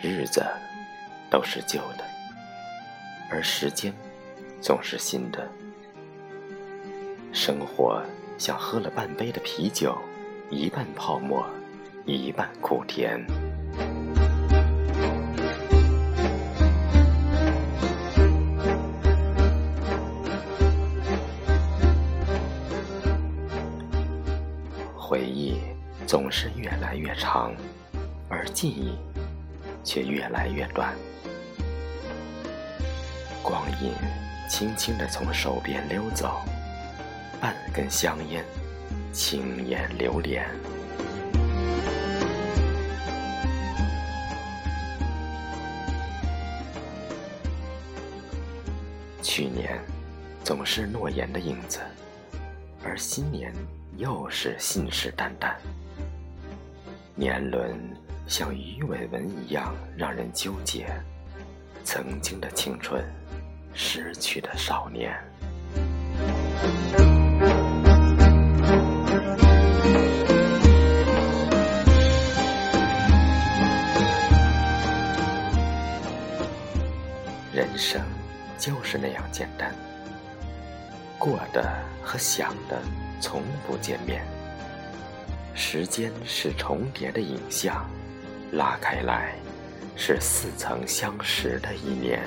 日子都是旧的，而时间总是新的。生活像喝了半杯的啤酒，一半泡沫，一半苦甜。回忆总是越来越长，而记忆却越来越短。光阴轻轻地从手边溜走，半根香烟，轻烟流连。去年总是诺言的影子，而新年。又是信誓旦旦，年轮像鱼尾纹一样让人纠结。曾经的青春，失去的少年。人生就是那样简单，过的和想的。从不见面，时间是重叠的影像，拉开来，是似曾相识的一年。